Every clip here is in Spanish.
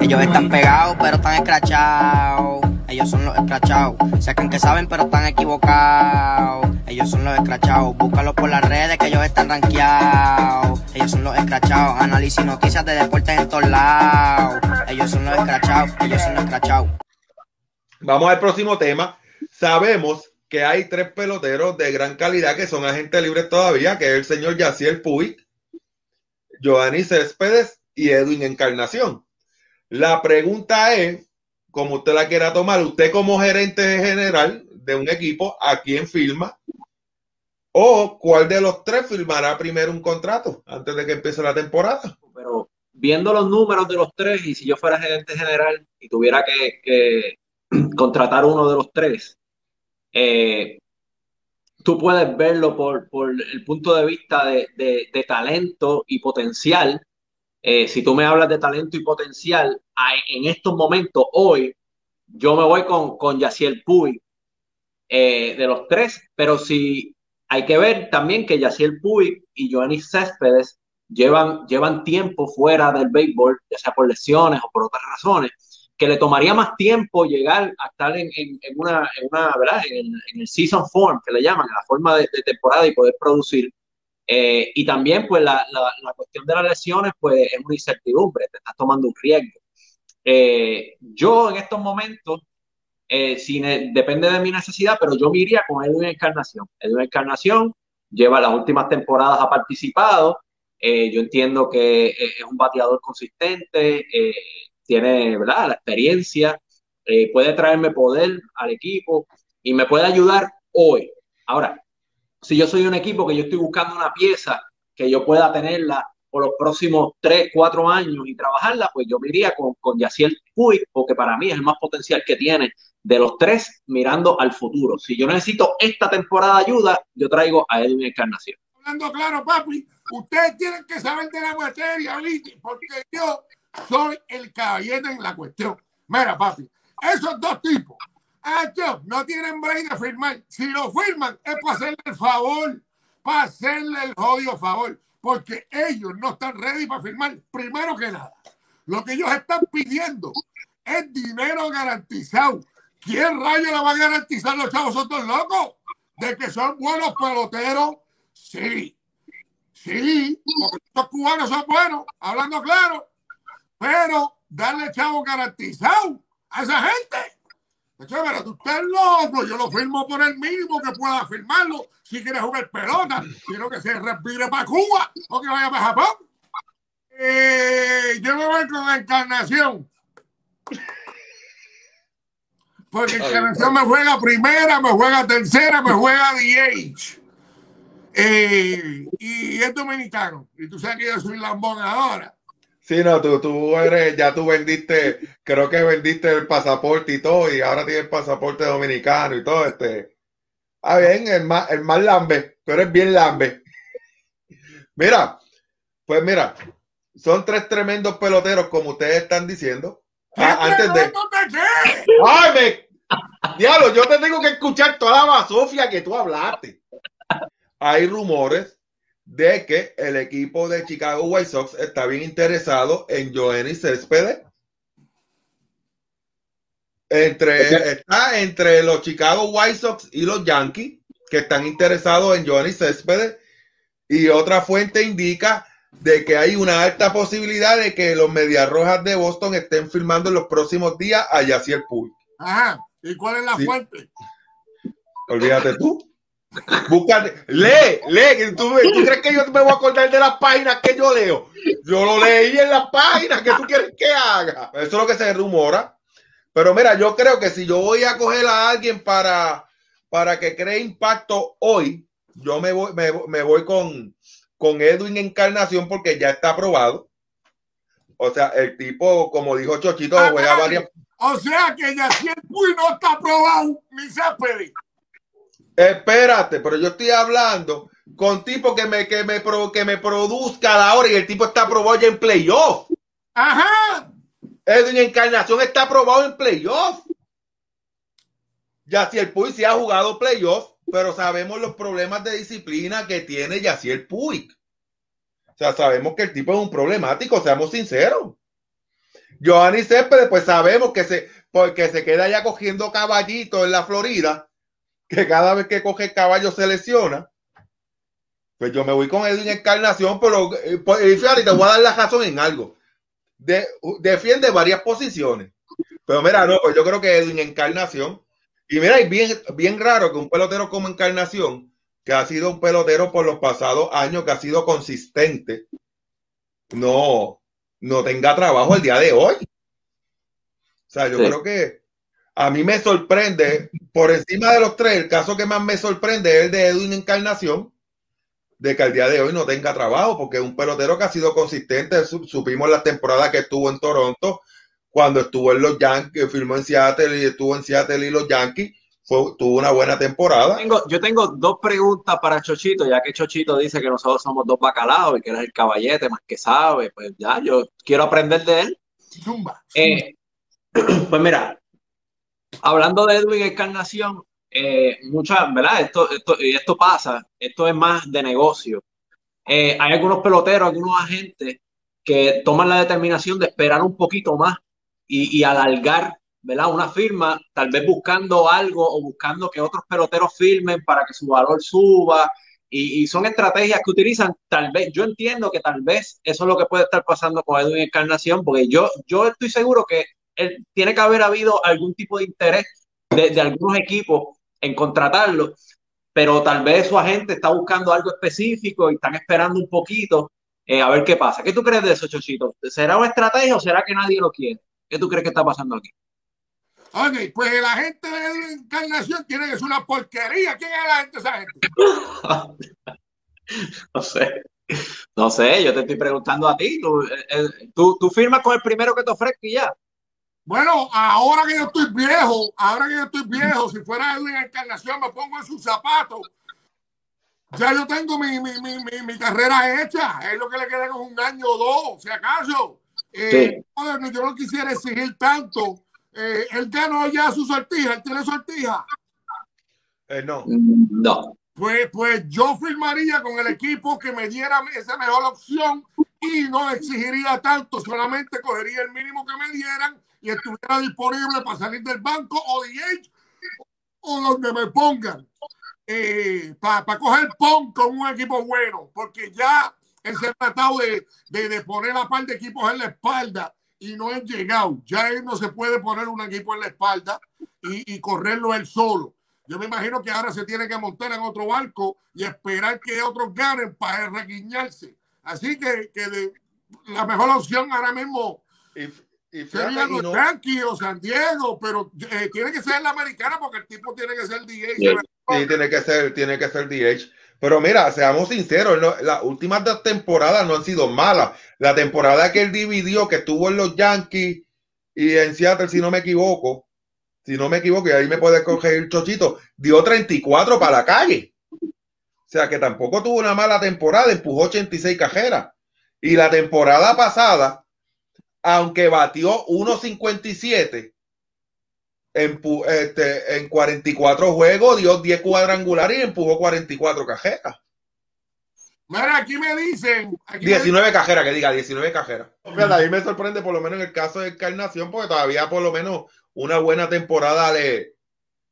Ellos están pegados, pero están escrachados. Ellos son los escrachados. Sacan que saben, pero están equivocados. Ellos son los escrachados. Búscalos por las redes, que ellos están rankeados. Ellos son los escrachados. Análisis noticias de deportes en todos lados. Ellos son los escrachados. Ellos son los escrachados. Vamos al próximo tema. Sabemos que hay tres peloteros de gran calidad que son agentes libres todavía, que es el señor Yaciel Puig, Giovanni Céspedes y Edwin Encarnación. La pregunta es, como usted la quiera tomar, usted como gerente general de un equipo, ¿a quién firma? ¿O cuál de los tres firmará primero un contrato antes de que empiece la temporada? Pero viendo los números de los tres, y si yo fuera gerente general y tuviera que, contratar uno de los tres, eh, tú puedes verlo por, el punto de vista de talento y potencial, eh, si tú me hablas de talento y potencial, en estos momentos, hoy, yo me voy con, con Yaciel Puy eh, de los tres, pero si hay que ver también que Yaciel Puy y Joanny Céspedes llevan, llevan tiempo fuera del béisbol, ya sea por lesiones o por otras razones, que le tomaría más tiempo llegar a estar en, una, en una ¿verdad? En, el season form, que le llaman, en la forma de temporada y poder producir eh, y también, pues, la, la, cuestión de las lesiones, pues, es una incertidumbre, te estás tomando un riesgo. Eh, yo en estos momentos, eh, depende de mi necesidad, pero yo me iría con Edwin Encarnación. Edwin Encarnación lleva las últimas temporadas, ha participado. yo entiendo que es un bateador consistente, tiene ¿verdad? la experiencia, puede traerme poder al equipo y me puede ayudar hoy. Ahora, si yo soy un equipo que yo estoy buscando una pieza que yo pueda tenerla por los próximos 3, 4 años y trabajarla, pues yo me iría con, con Yaciel Puig, porque para mí es el más potencial que tiene de los tres mirando al futuro. Si yo necesito esta temporada de ayuda, yo traigo a Edwin Encarnación. Hablando claro, papi, ustedes tienen que saber de la materia, porque yo soy el caballero en la cuestión. Mira, papi, esos dos tipos no tienen break de firmar. Si lo firman es para hacerle el favor, para hacerle el jodido favor, porque ellos no están ready para firmar primero que nada. Lo que ellos están pidiendo es dinero garantizado. ¿Quién rayo le va a garantizar los chavos? ¿Son locos? ¿De que son buenos peloteros? Sí. Sí, porque estos cubanos son buenos, hablando claro. Pero darle chavo garantizado a esa gente pero tú estás loco, yo lo firmo por el mínimo que pueda firmarlo si quiere jugar pelota, quiero que se respire para Cuba o que vaya para Japón. Eh, yo me voy con la encarnación. Porque encarnación me juega primera, me juega tercera, me juega DH. Eh, y es dominicano. Y tú sabes que yo soy lambón ahora. Sí, no, tú, tú eres, ya tú vendiste, creo que vendiste el pasaporte y todo, y ahora tienes el pasaporte dominicano y todo, este. Ah, bien, el más, el más lambe, tú eres bien lambe. Mira, pues mira, son tres tremendos peloteros, como ustedes están diciendo. Ah, antes de. ¡Ay, me! Diablo, yo te tengo que escuchar toda la basofia que tú hablaste. Hay rumores de que el equipo de Chicago White Sox está bien interesado en Joenny Céspedes. Entre, está entre los Chicago White Sox y los Yankees, que están interesados en Joenny Céspedes. Y otra fuente indica de que hay una alta posibilidad de que los Medias Rojas de Boston estén firmando en los próximos días a Yacier Puig. Ajá. ¿Y cuál es la fuente? Olvídate tú. Búscate, lee, lee. ¿Tú, ¿Tú, crees que yo me voy a acordar de las páginas que yo leo? Yo lo leí en las páginas que tú quieres que haga. Eso es lo que se rumora. Pero mira, yo creo que si yo voy a coger a alguien para, para que cree impacto hoy, yo me voy, me, voy con, con Edwin Encarnación porque ya está aprobado. O sea, el tipo, como dijo Chochito, juega varias. O sea que ya si el no está aprobado, ni se pedido. Espérate, pero yo estoy hablando con tipo que me, que me, que me produzca a la hora y el tipo está aprobado ya en playoff. Ajá. Edwin Encarnación está aprobado en playoff. Yaciel Puig sí ha jugado playoff, pero sabemos los problemas de disciplina que tiene Yaciel Puig. O sea, sabemos que el tipo es un problemático, seamos sinceros. Giovanni Céspedes, pues sabemos que se, porque se queda ya cogiendo caballito en la Florida, que cada vez que coge el caballo se lesiona. Pues yo me voy con Edwin Encarnación, pero eh, pues, fíjate, te voy a dar la razón en algo. De, defiende varias posiciones. Pero mira, no, pues yo creo que Edwin Encarnación. Y mira, es bien, bien raro que un pelotero como Encarnación, que ha sido un pelotero por los pasados años, que ha sido consistente, no, no tenga trabajo el día de hoy. O sea, yo Sí. creo que a mí me sorprende, por encima de los tres, el caso que más me sorprende es el de Edwin Encarnación, de que al día de hoy no tenga trabajo, porque es un pelotero que ha sido consistente. Su- Supimos la temporada que estuvo en Toronto, cuando estuvo en los Yankees, firmó en Seattle y estuvo en Seattle y los Yankees, fue, tuvo una buena temporada. Tengo, yo tengo dos preguntas para Chochito, ya que Chochito dice que nosotros somos dos bacalaos y que él es el caballete más que sabe, pues ya, yo quiero aprender de él. Zumba. Eh, pues mira, hablando de Edwin Encarnación, eh, muchas, ¿verdad? Esto, esto, y esto pasa, esto es más de negocio. Eh, hay algunos peloteros, algunos agentes que toman la determinación de esperar un poquito más y, y alargar, ¿verdad? Una firma, tal vez buscando algo o buscando que otros peloteros firmen para que su valor suba. Y, y son estrategias que utilizan, tal vez, yo entiendo que tal vez eso es lo que puede estar pasando con Edwin Encarnación, porque yo, yo estoy seguro que él, tiene que haber habido algún tipo de interés de, de algunos equipos en contratarlo, pero tal vez su agente está buscando algo específico y están esperando un poquito eh, a ver qué pasa. ¿Qué tú crees de eso, Chochito? ¿Será una estrategia o será que nadie lo quiere? ¿Qué tú crees que está pasando aquí? Ok, pues el agente de la encarnación tiene que ser una porquería. ¿Quién es el agente de esa gente? No sé. No sé, yo te estoy preguntando a ti. Tú, eh, eh, tú, tú firmas con el primero que te ofrezca y ya. Bueno, ahora que yo estoy viejo, ahora que yo estoy viejo, si fuera Edwin Encarnación, me pongo en sus zapatos. Ya yo tengo mi, mi, mi, mi, mi carrera hecha. Es lo que le queda con un año o dos, si acaso. Eh, bueno, yo no quisiera exigir tanto. Eh, él ganó ya su sortija, él tiene sortija. Eh, no. No. Pues, pues yo firmaría con el equipo que me diera esa mejor opción y no exigiría tanto, solamente cogería el mínimo que me dieran y estuviera disponible para salir del banco o DH o donde me pongan eh, para pa coger PON con un equipo bueno, porque ya él se ha tratado de, de, de poner a par de equipos en la espalda y no han llegado. Ya él no se puede poner un equipo en la espalda y, correrlo él solo. Yo me imagino que ahora se tiene que montar en otro barco y esperar que otros ganen para reguiñarse. Así que, que la mejor opción ahora mismo y sería fíjate, y los no- Yankees o San Diego, pero eh, tiene que ser la americana porque el tipo tiene que ser DH. Sí. Sí, tiene que ser, tiene que ser DH. Pero mira, seamos sinceros, no- las últimas dos temporadas no han sido malas. La temporada que él dividió, que estuvo en los Yankees y en Seattle, si no me equivoco, si no me equivoco, y ahí me puede coger el chochito, dio 34 para la calle. O sea que tampoco tuvo una mala temporada, empujó 86 cajeras. Y la temporada pasada, aunque batió 1.57, empu- este, en 44 juegos dio 10 cuadrangulares y empujó 44 cajeras. Mira, aquí me dicen. Aquí me 19 cajeras, que diga 19 cajeras. Fíjate, a mí me sorprende por lo menos en el caso de Encarnación, porque todavía por lo menos una buena temporada le,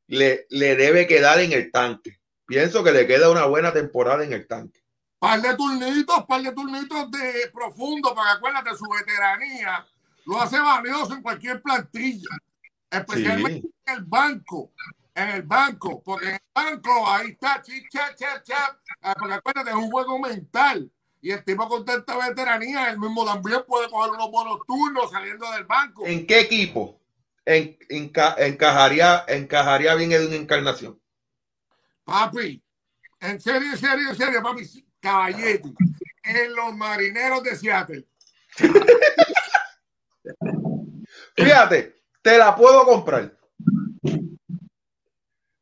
le, le debe quedar en el tanque. Pienso que le queda una buena temporada en el tanque. par de turnitos, par de turnitos de profundo, para que acuérdate, su veteranía lo hace valioso en cualquier plantilla, especialmente Sí. en el banco. En el banco, porque en el banco ahí está, chip, chap, chap, ah, porque acuérdate, es un juego mental. Y el tipo con tanta veteranía, él mismo también puede coger unos buenos turnos saliendo del banco. ¿En qué equipo en- enca- encajaría, encajaría bien Edwin Encarnación? Papi, en serio, en serio, en serio, papi, caballete, en los marineros de Seattle. Fíjate, te la puedo comprar.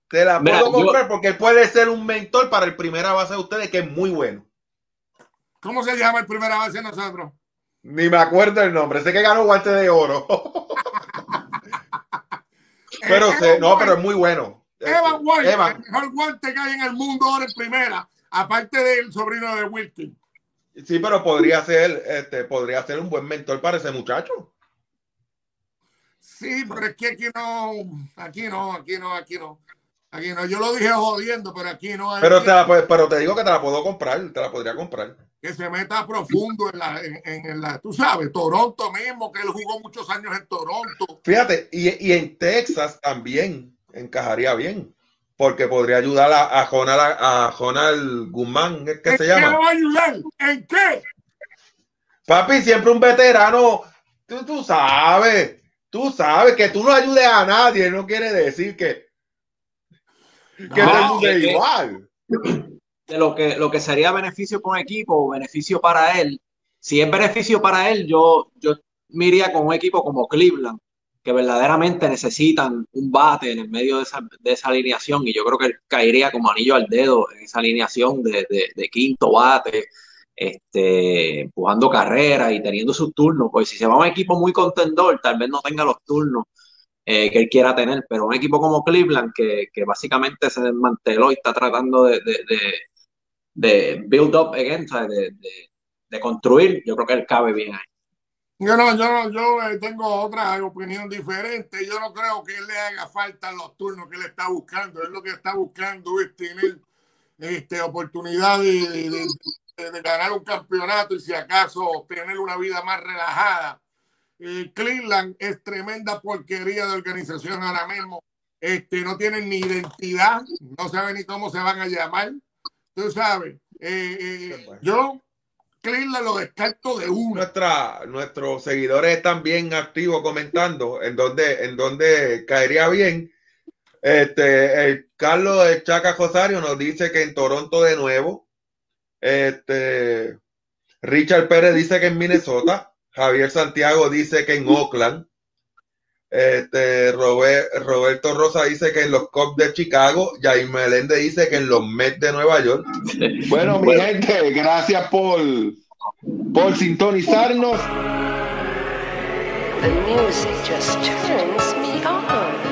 Te la Mira, puedo yo- comprar porque él puede ser un mentor para el primera base de ustedes, que es muy bueno. ¿Cómo se llama el primera base de nosotros? Ni me acuerdo el nombre. Sé que ganó guante de oro. pero Eh, sé, no, pero es muy bueno. Evan White, Evan. el mejor guante que hay en el mundo ahora en primera, aparte del sobrino de Wilkin. Sí, pero podría ser, este, podría ser un buen mentor para ese muchacho. Sí, pero es que aquí no, aquí no, aquí no, aquí no. Aquí no, yo lo dije jodiendo, pero aquí no. Pero te, la, pero te digo que te la puedo comprar, te la podría comprar. Que se meta profundo en la, en, en la, tú sabes, Toronto mismo, que él jugó muchos años en Toronto. Fíjate, y, y en Texas también encajaría bien, porque podría ayudar a, a Jonal, a Jonal Guzmán, ¿qué ¿En se qué llama? lo va a ayudar? ¿En qué? Papi, siempre un veterano, tú, tú sabes, tú sabes que tú no ayudes a nadie, no quiere decir que, que No, que- igual. de lo que, lo que sería beneficio para un equipo o beneficio para él, si es beneficio para él, yo, yo me iría con un equipo como Cleveland, que verdaderamente necesitan un bate en el medio de esa, de esa alineación, y yo creo que él caería como anillo al dedo en esa alineación de, de- quinto bate, este, empujando carreras y teniendo sus turnos, porque si se va a un equipo muy contendor, tal vez no tenga los turnos eh, que él quiera tener, pero un equipo como Cleveland, que, que básicamente se desmanteló y está tratando de, de- build up again, de- de construir, yo creo que él cabe bien ahí. Yo no, yo no, yo eh, tengo otra opinión diferente. Yo no creo que él le haga falta los turnos que él está buscando. Él lo que está buscando es tener este, oportunidad de, de- de- de ganar un campeonato y si acaso tener una vida más relajada. Eh, Cleveland es tremenda porquería de organización ahora mismo. Este, no tienen ni identidad, no saben ni cómo se van a llamar. Tú sabes, eh, eh, yo Cleveland lo descarto de una. Nuestra, nuestros seguidores están bien activos comentando en donde, en donde caería bien. Este, el Carlos de Chaca Rosario nos dice que en Toronto de nuevo. Este, Richard Pérez dice que en Minnesota. Javier Santiago dice que en Oakland. Este, Robert- Roberto Rosa dice que en los Cubs de Chicago. Jair Meléndez dice que en los Mets de Nueva York. Bueno, mi gente, gracias por, por sintonizarnos. The music just turns me on.